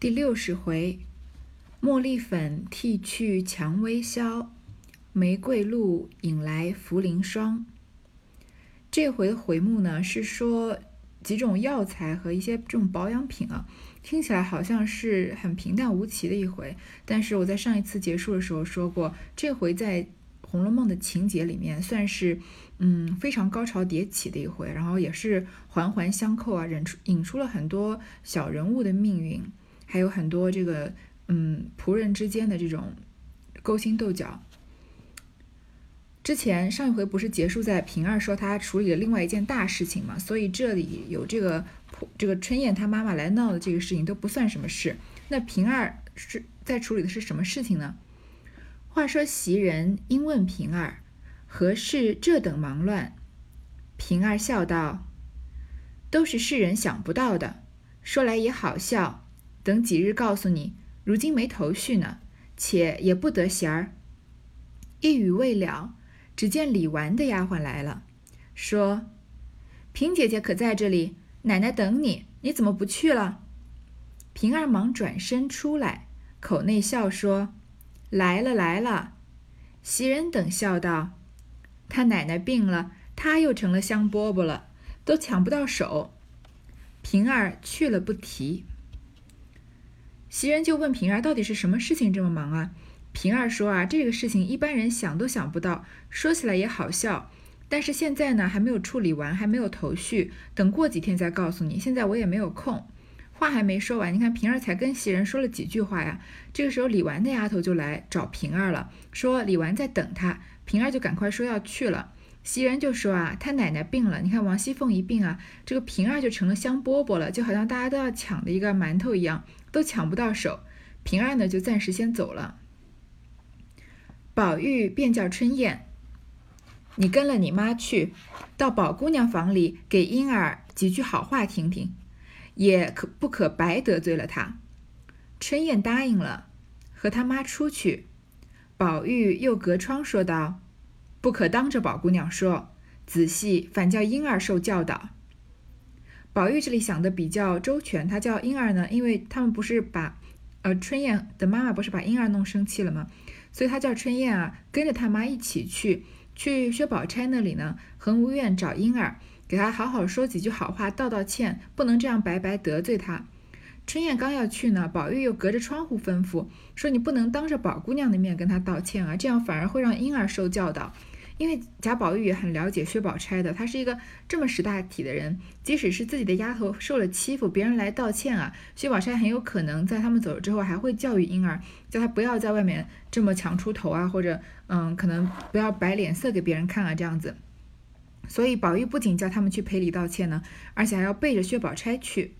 第六十回，茉莉粉剃去蔷薇消，玫瑰露引来茯苓霜。这回的回目呢，是说几种药材和一些这种保养品啊，听起来好像是很平淡无奇的一回。但是我在上一次结束的时候说过，这回在《红楼梦》的情节里面，算是嗯非常高潮迭起的一回，然后也是环环相扣啊，引出引出了很多小人物的命运。还有很多这个嗯仆人之间的这种勾心斗角。之前上一回不是结束在平儿说他处理了另外一件大事情嘛，所以这里有这个这个春燕她妈妈来闹的这个事情都不算什么事。那平儿是在处理的是什么事情呢？话说袭人因问平儿何事这等忙乱，平儿笑道：“都是世人想不到的，说来也好笑。”等几日告诉你，如今没头绪呢，且也不得闲儿。一语未了，只见李纨的丫鬟来了，说：“平姐姐可在这里？奶奶等你，你怎么不去了？”平儿忙转身出来，口内笑说：“来了来了。”袭人等笑道：“他奶奶病了，他又成了香饽饽了，都抢不到手。”平儿去了不提。袭人就问平儿：“到底是什么事情这么忙啊？”平儿说：“啊，这个事情一般人想都想不到，说起来也好笑。但是现在呢，还没有处理完，还没有头绪，等过几天再告诉你。现在我也没有空。”话还没说完，你看平儿才跟袭人说了几句话呀。这个时候，李纨的丫头就来找平儿了，说李纨在等她。平儿就赶快说要去了。袭人就说：“啊，他奶奶病了，你看王熙凤一病啊，这个平儿就成了香饽饽了，就好像大家都要抢的一个馒头一样。”都抢不到手，平儿呢就暂时先走了。宝玉便叫春燕：“你跟了你妈去，到宝姑娘房里给婴儿几句好话听听，也可不可白得罪了她。”春燕答应了，和他妈出去。宝玉又隔窗说道：“不可当着宝姑娘说，仔细反叫婴儿受教导。”宝玉这里想的比较周全，他叫婴儿呢，因为他们不是把，呃，春燕的妈妈不是把婴儿弄生气了吗？所以他叫春燕啊，跟着他妈一起去，去薛宝钗那里呢，恒无怨找婴儿，给他好好说几句好话，道道歉，不能这样白白得罪他。春燕刚要去呢，宝玉又隔着窗户吩咐说：“你不能当着宝姑娘的面跟她道歉啊，这样反而会让婴儿受教导。”因为贾宝玉也很了解薛宝钗的，他是一个这么识大体的人，即使是自己的丫头受了欺负，别人来道歉啊，薛宝钗很有可能在他们走了之后，还会教育婴儿，叫他不要在外面这么强出头啊，或者嗯，可能不要摆脸色给别人看啊，这样子。所以宝玉不仅叫他们去赔礼道歉呢，而且还要背着薛宝钗去。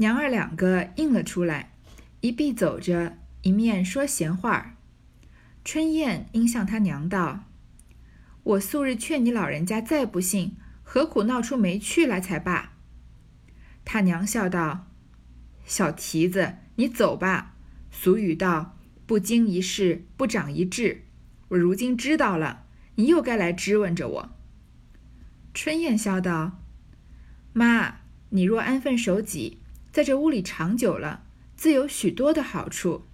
娘儿两个应了出来，一臂走着，一面说闲话。春燕应向他娘道。我素日劝你老人家再不信，何苦闹出没趣来才罢？他娘笑道：“小蹄子，你走吧。俗语道，不经一事不长一智。我如今知道了，你又该来质问着我。”春燕笑道：“妈，你若安分守己，在这屋里长久了，自有许多的好处。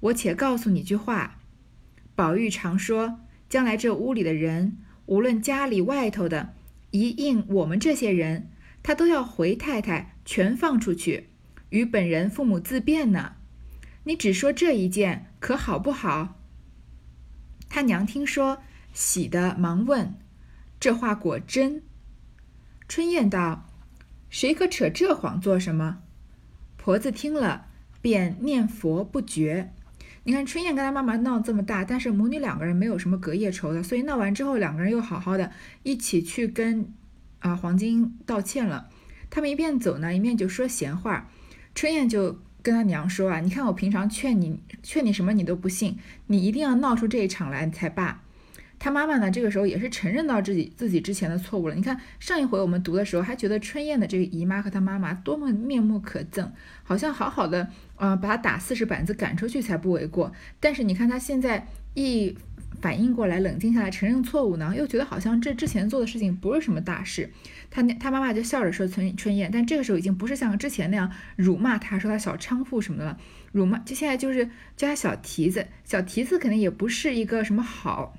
我且告诉你句话，宝玉常说。”将来这屋里的人，无论家里外头的，一应我们这些人，他都要回太太全放出去，与本人父母自便呢。你只说这一件，可好不好？他娘听说，喜的忙问：“这话果真？”春燕道：“谁可扯这谎做什么？”婆子听了，便念佛不绝。你看春燕跟她妈妈闹这么大，但是母女两个人没有什么隔夜仇的，所以闹完之后，两个人又好好的一起去跟啊黄金道歉了。他们一边走呢，一面就说闲话。春燕就跟她娘说啊，你看我平常劝你劝你什么你都不信，你一定要闹出这一场来才罢。他妈妈呢，这个时候也是承认到自己自己之前的错误了。你看上一回我们读的时候，还觉得春燕的这个姨妈和她妈妈多么面目可憎，好像好好的，呃，把她打四十板子赶出去才不为过。但是你看她现在一反应过来，冷静下来，承认错误呢，又觉得好像这之前做的事情不是什么大事。他他妈妈就笑着说：“春春燕。”但这个时候已经不是像之前那样辱骂他，说他小娼妇什么的了。辱骂就现在就是叫他小蹄子，小蹄子肯定也不是一个什么好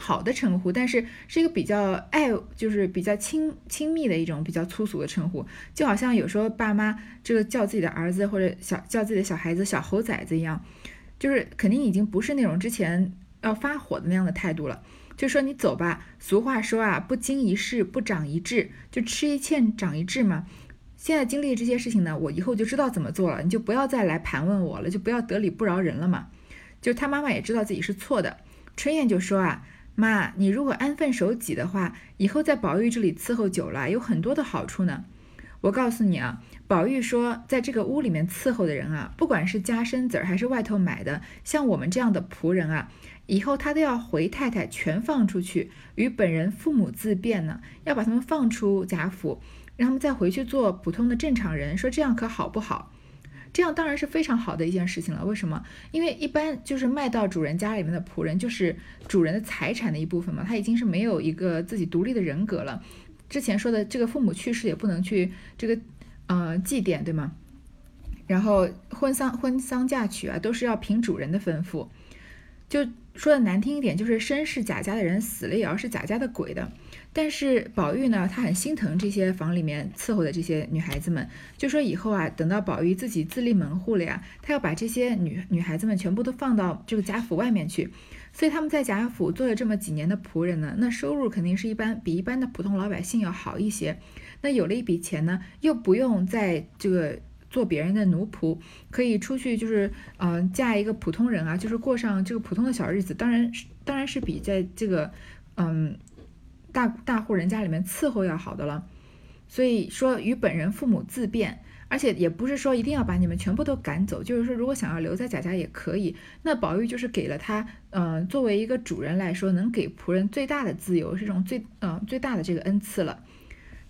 好的称呼，但是是一个比较爱，就是比较亲亲密的一种比较粗俗的称呼，就好像有时候爸妈这个叫自己的儿子或者小叫自己的小孩子小猴崽子一样，就是肯定已经不是那种之前要发火的那样的态度了。就说你走吧，俗话说啊，不经一事不长一智，就吃一堑长一智嘛。现在经历这些事情呢，我以后就知道怎么做了，你就不要再来盘问我了，就不要得理不饶人了嘛。就他妈妈也知道自己是错的，春燕就说啊，妈，你如果安分守己的话，以后在宝玉这里伺候久了，有很多的好处呢。我告诉你啊，宝玉说，在这个屋里面伺候的人啊，不管是家生子儿还是外头买的，像我们这样的仆人啊。以后他都要回太太全放出去，与本人父母自便呢，要把他们放出贾府，让他们再回去做普通的正常人。说这样可好不好？这样当然是非常好的一件事情了。为什么？因为一般就是卖到主人家里面的仆人，就是主人的财产的一部分嘛，他已经是没有一个自己独立的人格了。之前说的这个父母去世也不能去这个呃祭奠，对吗？然后婚丧婚丧嫁娶啊，都是要凭主人的吩咐，就。说的难听一点，就是生是贾家的人，死了也要是贾家的鬼的。但是宝玉呢，他很心疼这些房里面伺候的这些女孩子们，就说以后啊，等到宝玉自己自立门户了呀，他要把这些女女孩子们全部都放到这个贾府外面去。所以他们在贾府做了这么几年的仆人呢，那收入肯定是一般比一般的普通老百姓要好一些。那有了一笔钱呢，又不用在这个。做别人的奴仆，可以出去，就是，嗯，嫁一个普通人啊，就是过上这个普通的小日子。当然，当然是比在这个，嗯，大大户人家里面伺候要好的了。所以说，与本人父母自便，而且也不是说一定要把你们全部都赶走，就是说，如果想要留在贾家也可以。那宝玉就是给了他，嗯，作为一个主人来说，能给仆人最大的自由，是种最，嗯，最大的这个恩赐了。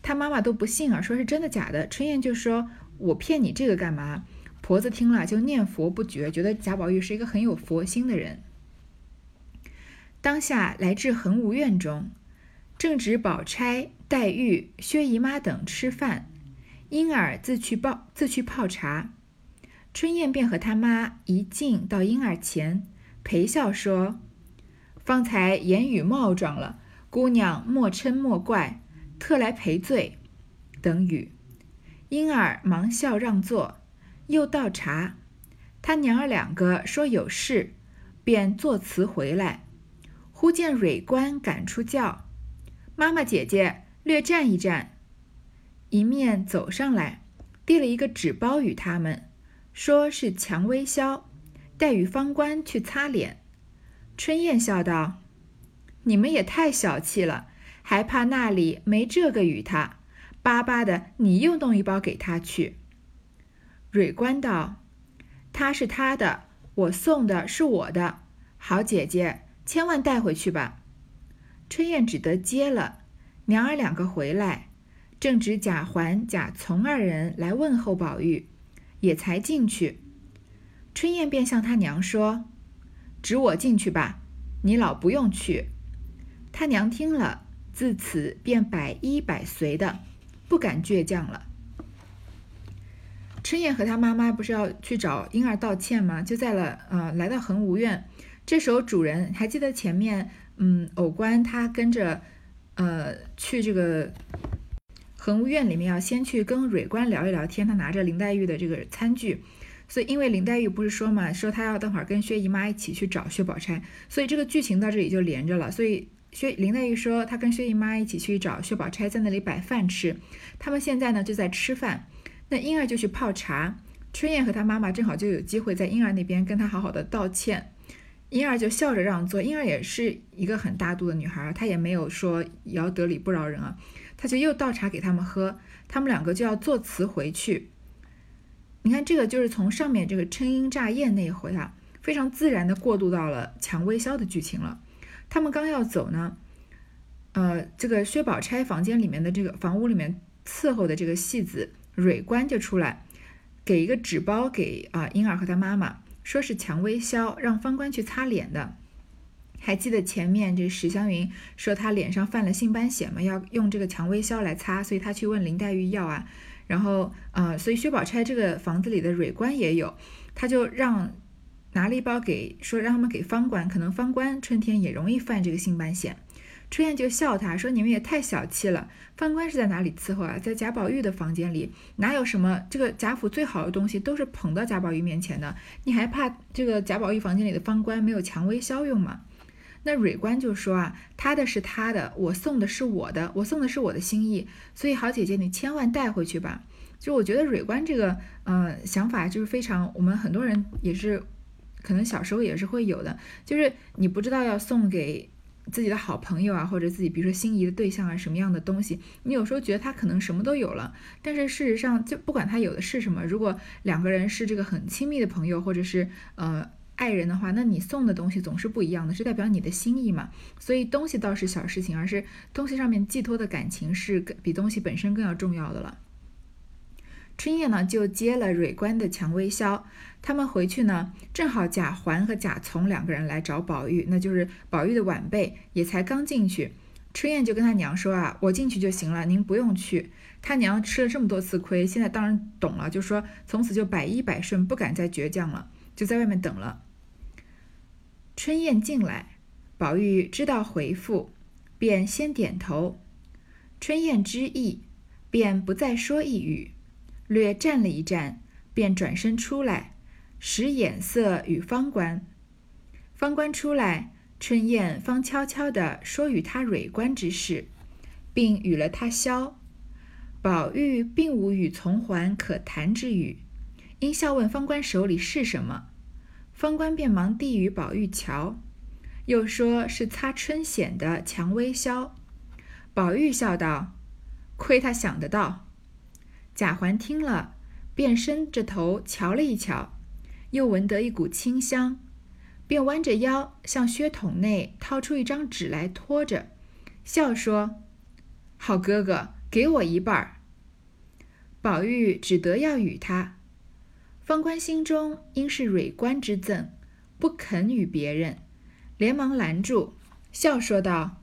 他妈妈都不信啊，说是真的假的。春燕就说。我骗你这个干嘛？婆子听了就念佛不绝，觉得贾宝玉是一个很有佛心的人。当下来至恒芜院中，正值宝钗、黛玉、薛姨妈等吃饭，莺儿自去泡自去泡茶。春燕便和他妈一进到婴儿前，陪笑说：“方才言语冒撞了，姑娘莫嗔莫怪，特来赔罪。”等语。莺儿忙笑让座，又倒茶。他娘儿两个说有事，便作辞回来。忽见蕊官赶出轿，妈妈姐姐略站一站，一面走上来，递了一个纸包与他们，说是蔷薇消，待与方官去擦脸。春燕笑道：“你们也太小气了，还怕那里没这个与他。”巴巴的，你又弄一包给他去。蕊官道：“他是他的，我送的是我的。好姐姐，千万带回去吧。”春燕只得接了。娘儿两个回来，正值贾环、贾从二人来问候宝玉，也才进去。春燕便向他娘说：“指我进去吧，你老不用去。”他娘听了，自此便百依百随的。不敢倔强了。春燕和她妈妈不是要去找婴儿道歉吗？就在了，呃，来到恒芜院。这时候主人还记得前面，嗯，偶官他跟着，呃，去这个恒务院里面要先去跟蕊官聊一聊天。他拿着林黛玉的这个餐具，所以因为林黛玉不是说嘛，说她要等会儿跟薛姨妈一起去找薛宝钗，所以这个剧情到这里就连着了。所以。薛林黛玉说，她跟薛姨妈一起去找薛宝钗，在那里摆饭吃。他们现在呢就在吃饭，那婴儿就去泡茶。春燕和她妈妈正好就有机会在婴儿那边跟她好好的道歉。婴儿就笑着让座。婴儿也是一个很大度的女孩，她也没有说要得理不饶人啊，她就又倒茶给他们喝。他们两个就要作辞回去。你看，这个就是从上面这个称音乍燕那一回啊，非常自然的过渡到了蔷薇消的剧情了。他们刚要走呢，呃，这个薛宝钗房间里面的这个房屋里面伺候的这个戏子蕊官就出来，给一个纸包给啊婴儿和他妈妈，说是蔷薇消，让方官去擦脸的。还记得前面这史湘云说她脸上犯了性斑癣嘛，要用这个蔷薇消来擦，所以她去问林黛玉要啊。然后，呃，所以薛宝钗这个房子里的蕊官也有，他就让拿了一包给说让他们给方官，可能方官春天也容易犯这个性斑癣。春燕就笑他说：“你们也太小气了，方官是在哪里伺候啊？在贾宝玉的房间里，哪有什么这个贾府最好的东西都是捧到贾宝玉面前的？你还怕这个贾宝玉房间里的方官没有蔷薇效用吗？”那蕊官就说啊，他的是他的，我送的是我的，我送的是我的心意，所以好姐姐你千万带回去吧。就我觉得蕊官这个，呃，想法就是非常，我们很多人也是，可能小时候也是会有的，就是你不知道要送给自己的好朋友啊，或者自己比如说心仪的对象啊什么样的东西，你有时候觉得他可能什么都有了，但是事实上就不管他有的是什么，如果两个人是这个很亲密的朋友，或者是呃。爱人的话，那你送的东西总是不一样的，是代表你的心意嘛？所以东西倒是小事情，而是东西上面寄托的感情是比东西本身更要重要的了。春夜呢就接了蕊官的蔷薇销，他们回去呢正好贾环和贾从两个人来找宝玉，那就是宝玉的晚辈，也才刚进去。春燕就跟他娘说啊，我进去就行了，您不用去。他娘吃了这么多次亏，现在当然懂了，就说从此就百依百顺，不敢再倔强了，就在外面等了。春燕进来，宝玉知道回复，便先点头。春燕知意，便不再说一语，略站了一站，便转身出来，使眼色与方官。方官出来，春燕方悄悄地说与他蕊官之事，并与了他消。宝玉并无与从环可谈之语，因笑问方官手里是什么。方官便忙递与宝玉瞧，又说是擦春癣的蔷薇销。宝玉笑道：“亏他想得到。”贾环听了，便伸着头瞧了一瞧，又闻得一股清香，便弯着腰向靴筒内掏出一张纸来托着，笑说：“好哥哥，给我一半。”宝玉只得要与他。方官心中应是蕊官之赠，不肯与别人，连忙拦住，笑说道：“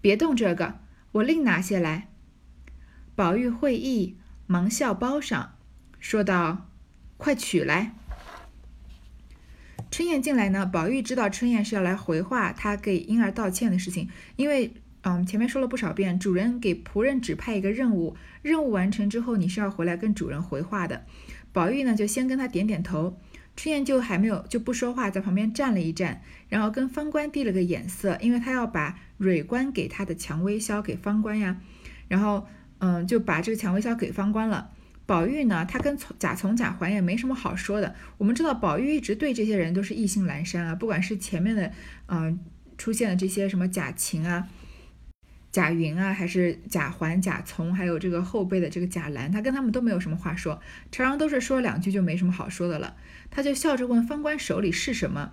别动这个，我另拿些来。”宝玉会意，忙笑包上，说道：“快取来。”春燕进来呢，宝玉知道春燕是要来回话他给婴儿道歉的事情，因为嗯前面说了不少遍，主人给仆人指派一个任务，任务完成之后你是要回来跟主人回话的。宝玉呢，就先跟他点点头，春燕就还没有就不说话，在旁边站了一站，然后跟方官递了个眼色，因为他要把蕊官给他的蔷薇销给方官呀，然后嗯，就把这个蔷薇销给方官了。宝玉呢，他跟从贾从、贾环也没什么好说的。我们知道，宝玉一直对这些人都是意兴阑珊啊，不管是前面的嗯出现的这些什么贾芹啊。贾云啊，还是贾环、贾从，还有这个后辈的这个贾兰，他跟他们都没有什么话说，常常都是说两句就没什么好说的了。他就笑着问方官手里是什么？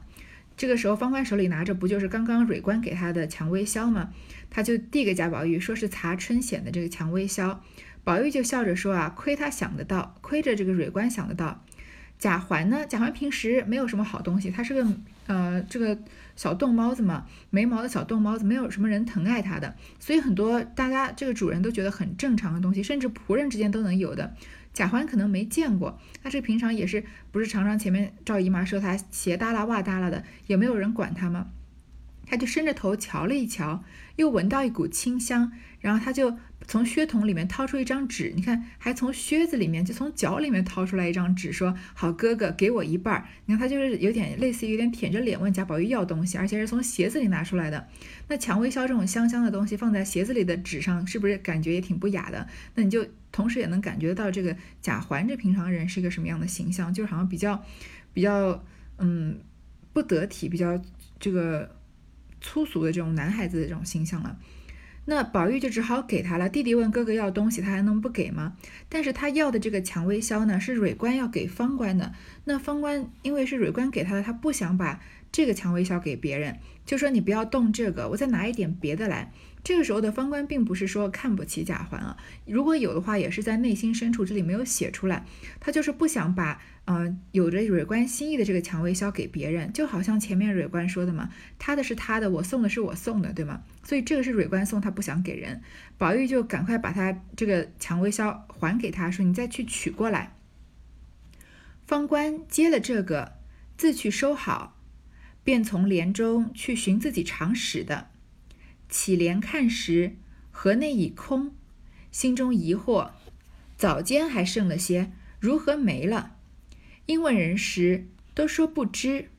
这个时候方官手里拿着不就是刚刚蕊官给他的蔷薇销吗？他就递给贾宝玉，说是查春显的这个蔷薇销。宝玉就笑着说啊，亏他想得到，亏着这个蕊官想得到。贾环呢？贾环平时没有什么好东西，他是个呃这个小冻猫子嘛，没毛的小冻猫子，没有什么人疼爱他的，所以很多大家这个主人都觉得很正常的东西，甚至仆人之间都能有的，贾环可能没见过。他这平常也是不是常常前面赵姨妈说他鞋耷拉袜耷拉的，也没有人管他吗？他就伸着头瞧了一瞧，又闻到一股清香，然后他就。从靴筒里面掏出一张纸，你看，还从靴子里面，就从脚里面掏出来一张纸，说：“好哥哥，给我一半。”你看，他就是有点类似于有点舔着脸问贾宝玉要东西，而且是从鞋子里拿出来的。那蔷薇销这种香香的东西放在鞋子里的纸上，是不是感觉也挺不雅的？那你就同时也能感觉到这个贾环这平常人是一个什么样的形象，就是好像比较比较嗯不得体，比较这个粗俗的这种男孩子的这种形象了。那宝玉就只好给他了。弟弟问哥哥要东西，他还能不给吗？但是他要的这个蔷薇销呢，是蕊官要给方官的。那方官因为是蕊官给他的，他不想把这个蔷薇销给别人，就说你不要动这个，我再拿一点别的来。这个时候的方官并不是说看不起贾环啊，如果有的话，也是在内心深处这里没有写出来，他就是不想把嗯有着蕊官心意的这个蔷薇销给别人，就好像前面蕊官说的嘛，他的是他的，我送的是我送的，对吗？所以这个是蕊官送，他不想给人，宝玉就赶快把他这个蔷薇销还给他，说你再去取过来。方官接了这个，自去收好，便从帘中去寻自己常使的。起帘看时，盒内已空，心中疑惑：早间还剩了些，如何没了？因问人时，都说不知。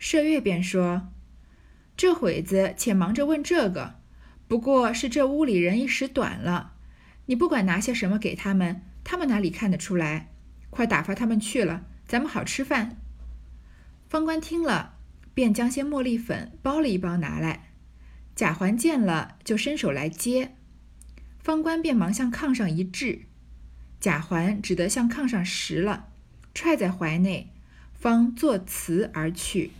麝月便说：“这会子且忙着问这个，不过是这屋里人一时短了。你不管拿些什么给他们，他们哪里看得出来？快打发他们去了，咱们好吃饭。”方官听了，便将些茉莉粉包了一包拿来。贾环见了，就伸手来接，方官便忙向炕上一掷，贾环只得向炕上拾了，揣在怀内，方作辞而去。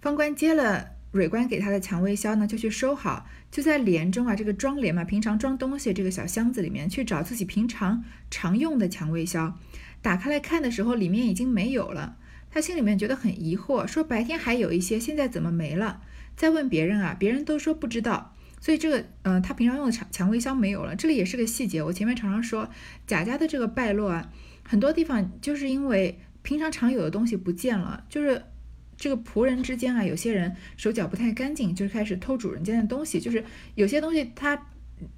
方官接了蕊官给他的蔷薇销呢，就去收好，就在帘中啊，这个装帘嘛，平常装东西这个小箱子里面去找自己平常常用的蔷薇销，打开来看的时候，里面已经没有了。他心里面觉得很疑惑，说白天还有一些，现在怎么没了？再问别人啊，别人都说不知道。所以这个，嗯，他平常用的蔷蔷薇香没有了。这里也是个细节。我前面常常说贾家的这个败落啊，很多地方就是因为平常常有的东西不见了，就是这个仆人之间啊，有些人手脚不太干净，就开始偷主人家的东西。就是有些东西他。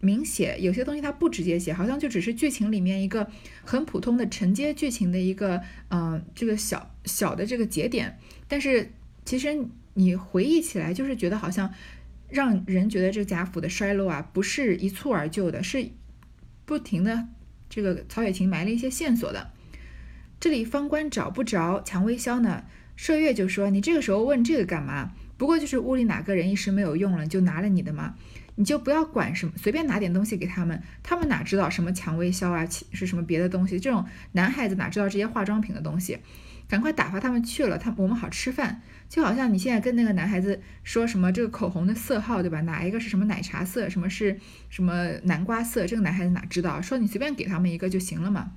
明写有些东西它不直接写，好像就只是剧情里面一个很普通的承接剧情的一个，嗯，这个小小的这个节点。但是其实你回忆起来，就是觉得好像让人觉得这个贾府的衰落啊，不是一蹴而就的，是不停的这个曹雪芹埋了一些线索的。这里方官找不着蔷薇销呢，麝月就说：“你这个时候问这个干嘛？不过就是屋里哪个人一时没有用了，就拿了你的嘛。”你就不要管什么，随便拿点东西给他们，他们哪知道什么蔷薇销啊，是什么别的东西？这种男孩子哪知道这些化妆品的东西？赶快打发他们去了，他我们好吃饭。就好像你现在跟那个男孩子说什么这个口红的色号，对吧？哪一个是什么奶茶色，什么是什么南瓜色？这个男孩子哪知道？说你随便给他们一个就行了嘛。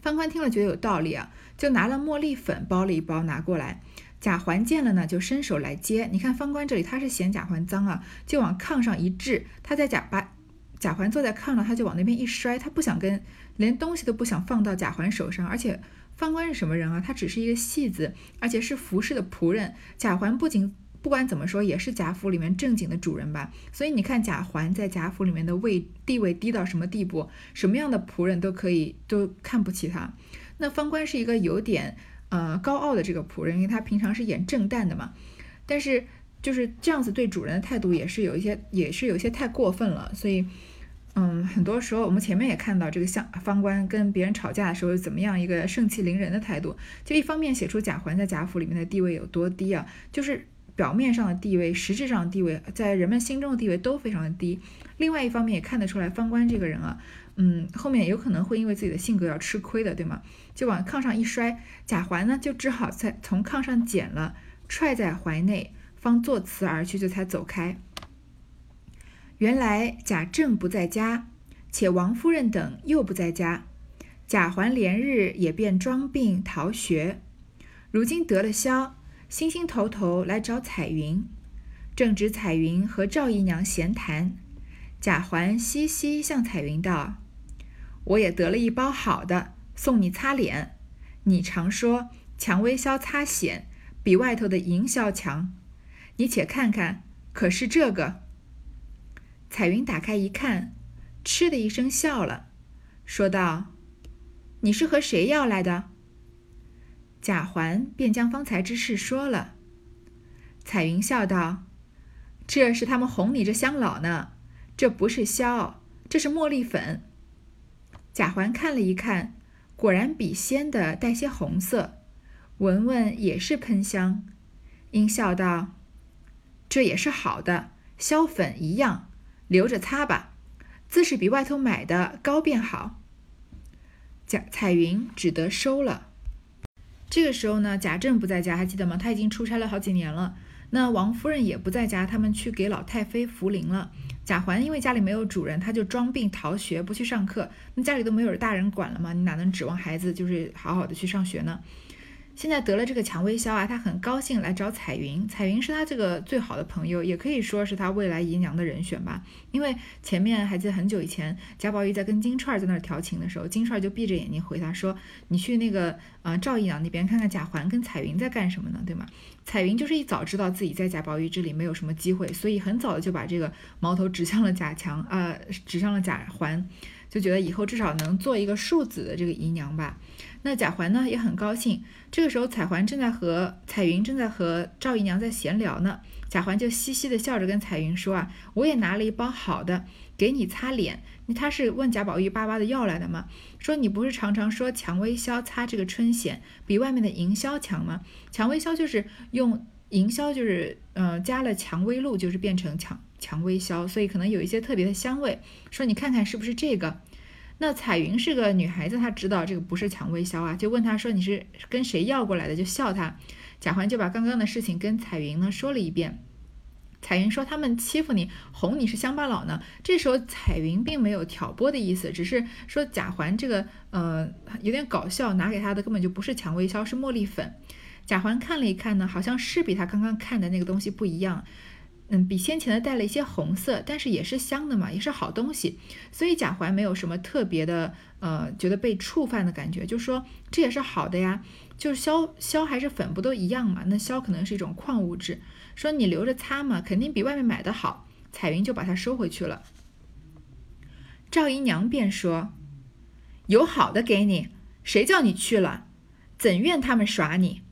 方宽听了觉得有道理啊，就拿了茉莉粉包了一包拿过来。贾环见了呢，就伸手来接。你看方官这里，他是嫌贾环脏啊，就往炕上一掷。他在贾把贾环坐在炕上，他就往那边一摔。他不想跟，连东西都不想放到贾环手上。而且方官是什么人啊？他只是一个戏子，而且是服侍的仆人。贾环不仅不管怎么说，也是贾府里面正经的主人吧。所以你看贾环在贾府里面的位地位低到什么地步？什么样的仆人都可以都看不起他。那方官是一个有点。呃，高傲的这个仆人，因为他平常是演正旦的嘛，但是就是这样子对主人的态度也是有一些，也是有些太过分了。所以，嗯，很多时候我们前面也看到这个相方官跟别人吵架的时候怎么样一个盛气凌人的态度，就一方面写出贾环在贾府里面的地位有多低啊，就是表面上的地位，实质上的地位，在人们心中的地位都非常的低。另外一方面也看得出来，方官这个人啊。嗯，后面有可能会因为自己的性格要吃亏的，对吗？就往炕上一摔，贾环呢就只好在从炕上捡了，揣在怀内，方作辞而去，这才走开。原来贾政不在家，且王夫人等又不在家，贾环连日也便装病逃学，如今得了消，心心头头来找彩云，正值彩云和赵姨娘闲谈，贾环嘻嘻向彩云道。我也得了一包好的，送你擦脸。你常说蔷薇消擦癣比外头的银销强，你且看看，可是这个？彩云打开一看，嗤的一声笑了，说道：“你是和谁要来的？”贾环便将方才之事说了。彩云笑道：“这是他们哄你这乡老呢，这不是销，这是茉莉粉。”贾环看了一看，果然比鲜的带些红色，闻闻也是喷香，因笑道：“这也是好的，消粉一样，留着擦吧，自是比外头买的高便好。”贾彩云只得收了。这个时候呢，贾政不在家，还记得吗？他已经出差了好几年了。那王夫人也不在家，他们去给老太妃扶灵了。贾环因为家里没有主人，他就装病逃学，不去上课。那家里都没有大人管了嘛，你哪能指望孩子就是好好的去上学呢？现在得了这个蔷薇硝啊，他很高兴来找彩云。彩云是他这个最好的朋友，也可以说是他未来姨娘的人选吧。因为前面还记得很久以前，贾宝玉在跟金钏儿在那儿调情的时候，金钏儿就闭着眼睛回答说：“你去那个呃赵姨娘那边看看贾环跟彩云在干什么呢？对吗？”彩云就是一早知道自己在贾宝玉这里没有什么机会，所以很早的就把这个矛头指向了贾强啊，指向了贾环，就觉得以后至少能做一个庶子的这个姨娘吧。那贾环呢也很高兴。这个时候，彩环正在和彩云正在和赵姨娘在闲聊呢。贾环就嘻嘻的笑着跟彩云说：“啊，我也拿了一包好的给你擦脸。他是问贾宝玉巴巴的要来的吗？说你不是常常说蔷薇消擦这个春痫比外面的银消强吗？蔷薇消就是用银消，就是呃加了蔷薇露，就是变成蔷蔷薇消，所以可能有一些特别的香味。说你看看是不是这个？”那彩云是个女孩子，她知道这个不是蔷薇硝啊，就问她说：“你是跟谁要过来的？”就笑她。贾环就把刚刚的事情跟彩云呢说了一遍。彩云说：“他们欺负你，哄你是乡巴佬呢。”这时候彩云并没有挑拨的意思，只是说贾环这个呃有点搞笑，拿给他的根本就不是蔷薇硝，是茉莉粉。贾环看了一看呢，好像是比他刚刚看的那个东西不一样。嗯，比先前的带了一些红色，但是也是香的嘛，也是好东西，所以贾环没有什么特别的，呃，觉得被触犯的感觉，就说这也是好的呀，就是硝硝还是粉不都一样嘛？那硝可能是一种矿物质，说你留着擦嘛，肯定比外面买的好。彩云就把它收回去了。赵姨娘便说：“有好的给你，谁叫你去了？怎怨他们耍你？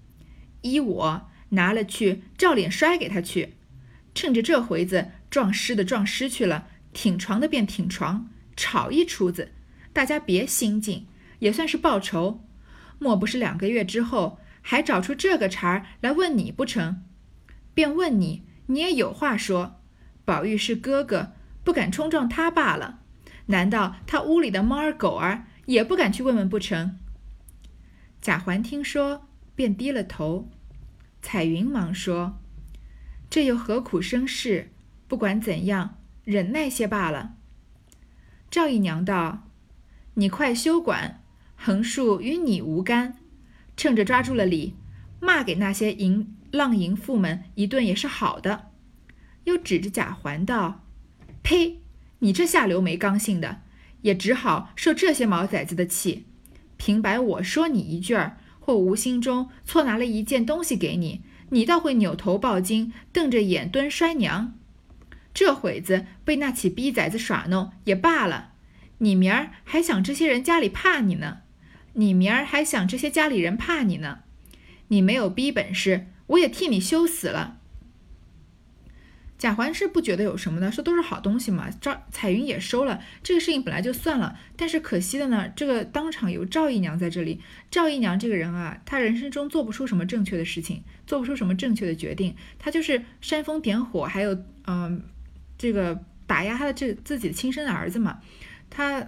依我拿了去，照脸摔给他去。”趁着这回子撞尸的撞尸去了，挺床的便挺床，吵一出子，大家别心静，也算是报仇。莫不是两个月之后还找出这个茬儿来问你不成？便问你，你也有话说。宝玉是哥哥，不敢冲撞他罢了。难道他屋里的猫儿狗儿也不敢去问问不成？贾环听说，便低了头。彩云忙说。这又何苦生事？不管怎样，忍耐些罢了。赵姨娘道：“你快休管，横竖与你无干。趁着抓住了李，骂给那些淫浪淫妇们一顿也是好的。”又指着贾环道：“呸！你这下流没刚性的，也只好受这些毛崽子的气。平白我说你一句儿，或无心中错拿了一件东西给你。”你倒会扭头抱金，瞪着眼蹲摔娘。这会子被那起逼崽子耍弄也罢了，你明儿还想这些人家里怕你呢？你明儿还想这些家里人怕你呢？你没有逼本事，我也替你羞死了。贾环是不觉得有什么的，说都是好东西嘛。赵彩云也收了，这个事情本来就算了。但是可惜的呢，这个当场有赵姨娘在这里。赵姨娘这个人啊，她人生中做不出什么正确的事情，做不出什么正确的决定。她就是煽风点火，还有嗯，这个打压她的这自己的亲生儿子嘛。她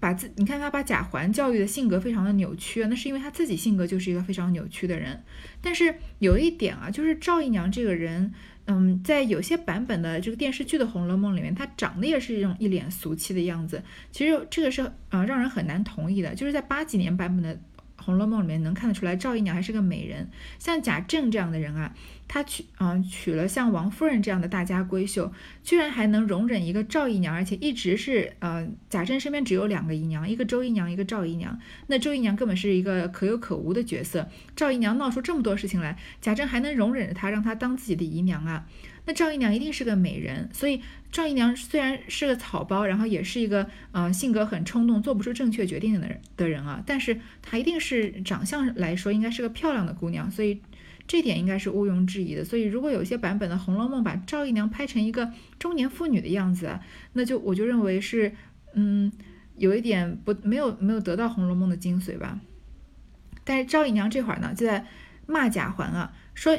把自你看她把贾环教育的性格非常的扭曲，那是因为她自己性格就是一个非常扭曲的人。但是有一点啊，就是赵姨娘这个人。嗯，在有些版本的这个电视剧的《红楼梦》里面，他长得也是一种一脸俗气的样子。其实这个是呃让人很难同意的。就是在八几年版本的《红楼梦》里面，能看得出来赵姨娘还是个美人。像贾政这样的人啊。他娶嗯娶了像王夫人这样的大家闺秀，居然还能容忍一个赵姨娘，而且一直是呃贾政身边只有两个姨娘，一个周姨娘，一个赵姨娘。那周姨娘根本是一个可有可无的角色，赵姨娘闹出这么多事情来，贾政还能容忍着她，让她当自己的姨娘啊？那赵姨娘一定是个美人，所以赵姨娘虽然是个草包，然后也是一个呃性格很冲动、做不出正确决定的人的人啊，但是她一定是长相来说应该是个漂亮的姑娘，所以。这点应该是毋庸置疑的，所以如果有些版本的《红楼梦》把赵姨娘拍成一个中年妇女的样子，那就我就认为是，嗯，有一点不没有没有得到《红楼梦》的精髓吧。但是赵姨娘这会儿呢，就在骂贾环啊，说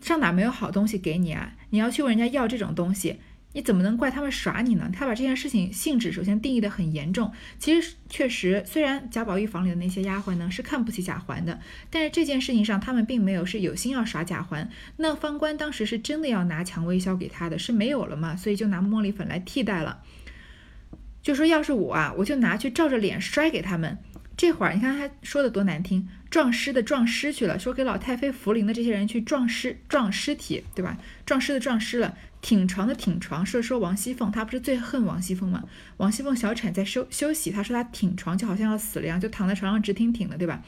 上哪没有好东西给你啊？你要去问人家要这种东西，你怎么能怪他们耍你呢？他把这件事情性质首先定义的很严重。其实确实，虽然贾宝玉房里的那些丫鬟呢是看不起贾环的，但是这件事情上他们并没有是有心要耍贾环。那方官当时是真的要拿蔷薇销给他的，是没有了嘛？所以就拿茉莉粉来替代了。就说要是我啊，我就拿去照着脸摔给他们。这会儿你看他说的多难听，撞尸的撞尸去了，说给老太妃扶灵的这些人去撞尸撞尸体，对吧？撞尸的撞尸了。挺床的挺床，是说王熙凤，她不是最恨王熙凤吗？王熙凤小产在休休息，她说她挺床就好像要死了一样，就躺在床上直挺挺的，对吧？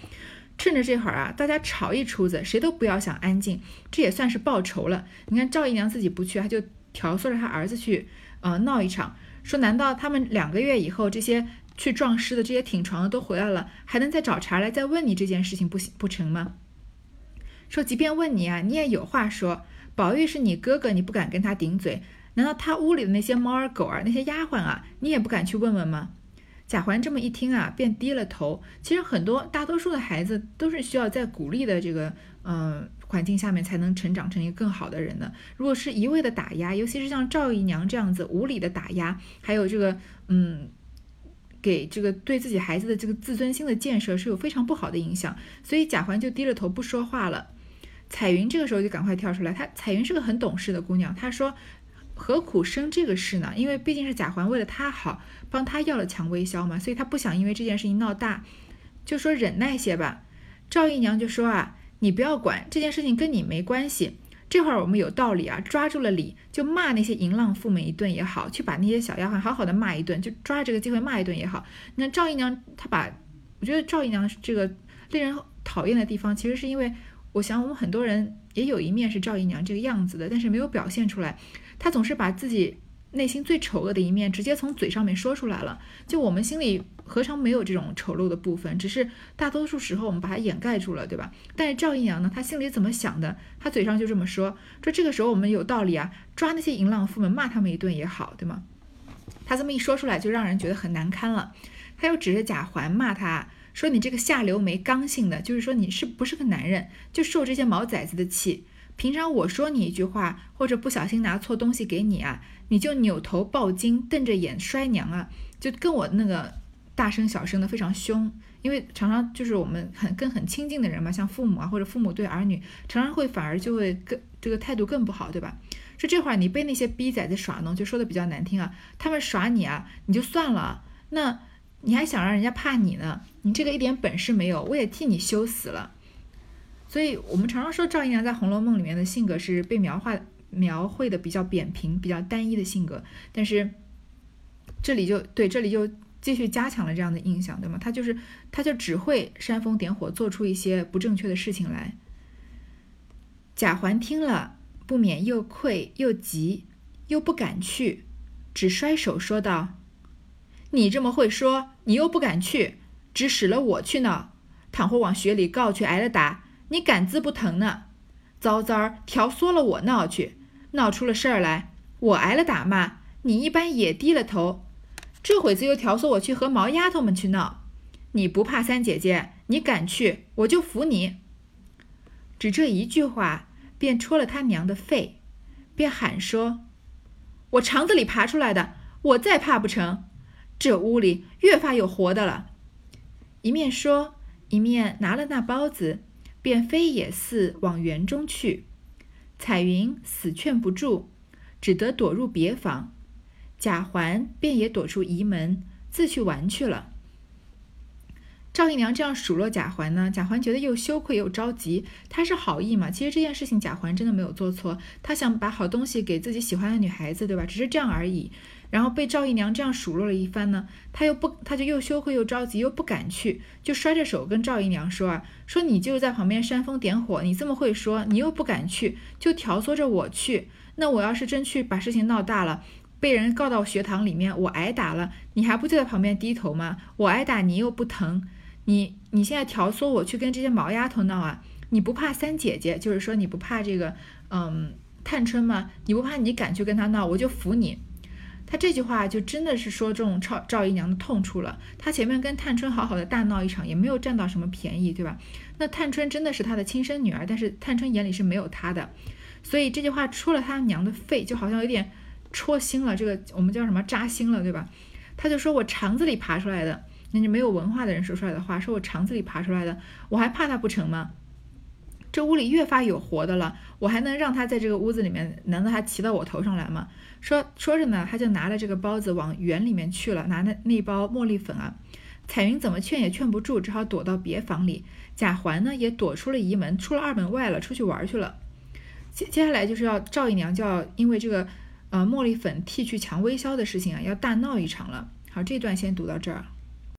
趁着这会儿啊，大家吵一出子，谁都不要想安静，这也算是报仇了。你看赵姨娘自己不去，她就调唆着她儿子去，呃，闹一场。说难道他们两个月以后，这些去撞尸的这些挺床的都回来了，还能再找茬来再问你这件事情不行不成吗？说即便问你啊，你也有话说。宝玉是你哥哥，你不敢跟他顶嘴？难道他屋里的那些猫儿狗儿、那些丫鬟啊，你也不敢去问问吗？贾环这么一听啊，便低了头。其实很多大多数的孩子都是需要在鼓励的这个嗯环境下面才能成长成一个更好的人的。如果是一味的打压，尤其是像赵姨娘这样子无理的打压，还有这个嗯给这个对自己孩子的这个自尊心的建设是有非常不好的影响。所以贾环就低着头不说话了。彩云这个时候就赶快跳出来，她彩云是个很懂事的姑娘，她说：“何苦生这个事呢？因为毕竟是贾环为了她好，帮她要了蔷薇销嘛，所以她不想因为这件事情闹大，就说忍耐些吧。”赵姨娘就说：“啊，你不要管这件事情，跟你没关系。这会儿我们有道理啊，抓住了理，就骂那些淫浪妇们一顿也好，去把那些小丫鬟好好的骂一顿，就抓着这个机会骂一顿也好。那赵姨娘她把，我觉得赵姨娘这个令人讨厌的地方，其实是因为。”我想，我们很多人也有一面是赵姨娘这个样子的，但是没有表现出来。她总是把自己内心最丑恶的一面直接从嘴上面说出来了。就我们心里何尝没有这种丑陋的部分？只是大多数时候我们把它掩盖住了，对吧？但是赵姨娘呢，她心里怎么想的？她嘴上就这么说，说这个时候我们有道理啊，抓那些淫浪妇们，骂他们一顿也好，对吗？她这么一说出来，就让人觉得很难堪了。她又指着贾环骂他。说你这个下流没刚性的，就是说你是不是个男人，就受这些毛崽子的气。平常我说你一句话，或者不小心拿错东西给你啊，你就扭头抱金，瞪着眼摔娘啊，就跟我那个大声小声的非常凶。因为常常就是我们很跟很亲近的人嘛，像父母啊或者父母对儿女，常常会反而就会更这个态度更不好，对吧？说这会儿你被那些逼崽子耍弄，就说的比较难听啊，他们耍你啊，你就算了，那。你还想让人家怕你呢？你这个一点本事没有，我也替你羞死了。所以，我们常常说赵姨娘在《红楼梦》里面的性格是被描画描绘的比较扁平、比较单一的性格，但是这里就对这里就继续加强了这样的印象，对吗？他就是他就只会煽风点火，做出一些不正确的事情来。贾环听了，不免又愧又急，又不敢去，只摔手说道。你这么会说，你又不敢去，只使了我去闹。倘或往学里告去，挨了打，你敢滋不疼呢？糟糟儿调唆了我闹去，闹出了事儿来，我挨了打骂，你一般也低了头。这会子又调唆我去和毛丫头们去闹，你不怕三姐姐，你敢去，我就服你。只这一句话，便戳了他娘的肺，便喊说：“我肠子里爬出来的，我再怕不成？”这屋里越发有活的了，一面说，一面拿了那包子，便飞也似往园中去。彩云死劝不住，只得躲入别房。贾环便也躲出仪门，自去玩去了。赵姨娘这样数落贾环呢，贾环觉得又羞愧又着急。他是好意嘛，其实这件事情贾环真的没有做错，他想把好东西给自己喜欢的女孩子，对吧？只是这样而已。然后被赵姨娘这样数落了一番呢，他又不，他就又羞愧又着急，又不敢去，就摔着手跟赵姨娘说啊，说你就在旁边煽风点火，你这么会说，你又不敢去，就挑唆着我去。那我要是真去把事情闹大了，被人告到学堂里面，我挨打了，你还不就在旁边低头吗？我挨打你又不疼，你你现在挑唆我去跟这些毛丫头闹啊？你不怕三姐姐，就是说你不怕这个嗯探春吗？你不怕你敢去跟她闹，我就服你。他这句话就真的是说中赵赵姨娘的痛处了。他前面跟探春好好的大闹一场，也没有占到什么便宜，对吧？那探春真的是他的亲生女儿，但是探春眼里是没有他的，所以这句话戳了他娘的肺，就好像有点戳心了，这个我们叫什么扎心了，对吧？他就说我肠子里爬出来的，那就没有文化的人说出来的话，说我肠子里爬出来的，我还怕他不成吗？这屋里越发有活的了，我还能让他在这个屋子里面？难道还骑到我头上来吗？说说着呢，他就拿了这个包子往园里面去了，拿那那包茉莉粉啊。彩云怎么劝也劝不住，只好躲到别房里。贾环呢也躲出了仪门，出了二门外了，出去玩去了。接接下来就是要赵姨娘就要因为这个呃茉莉粉替去蔷薇消的事情啊，要大闹一场了。好，这段先读到这儿。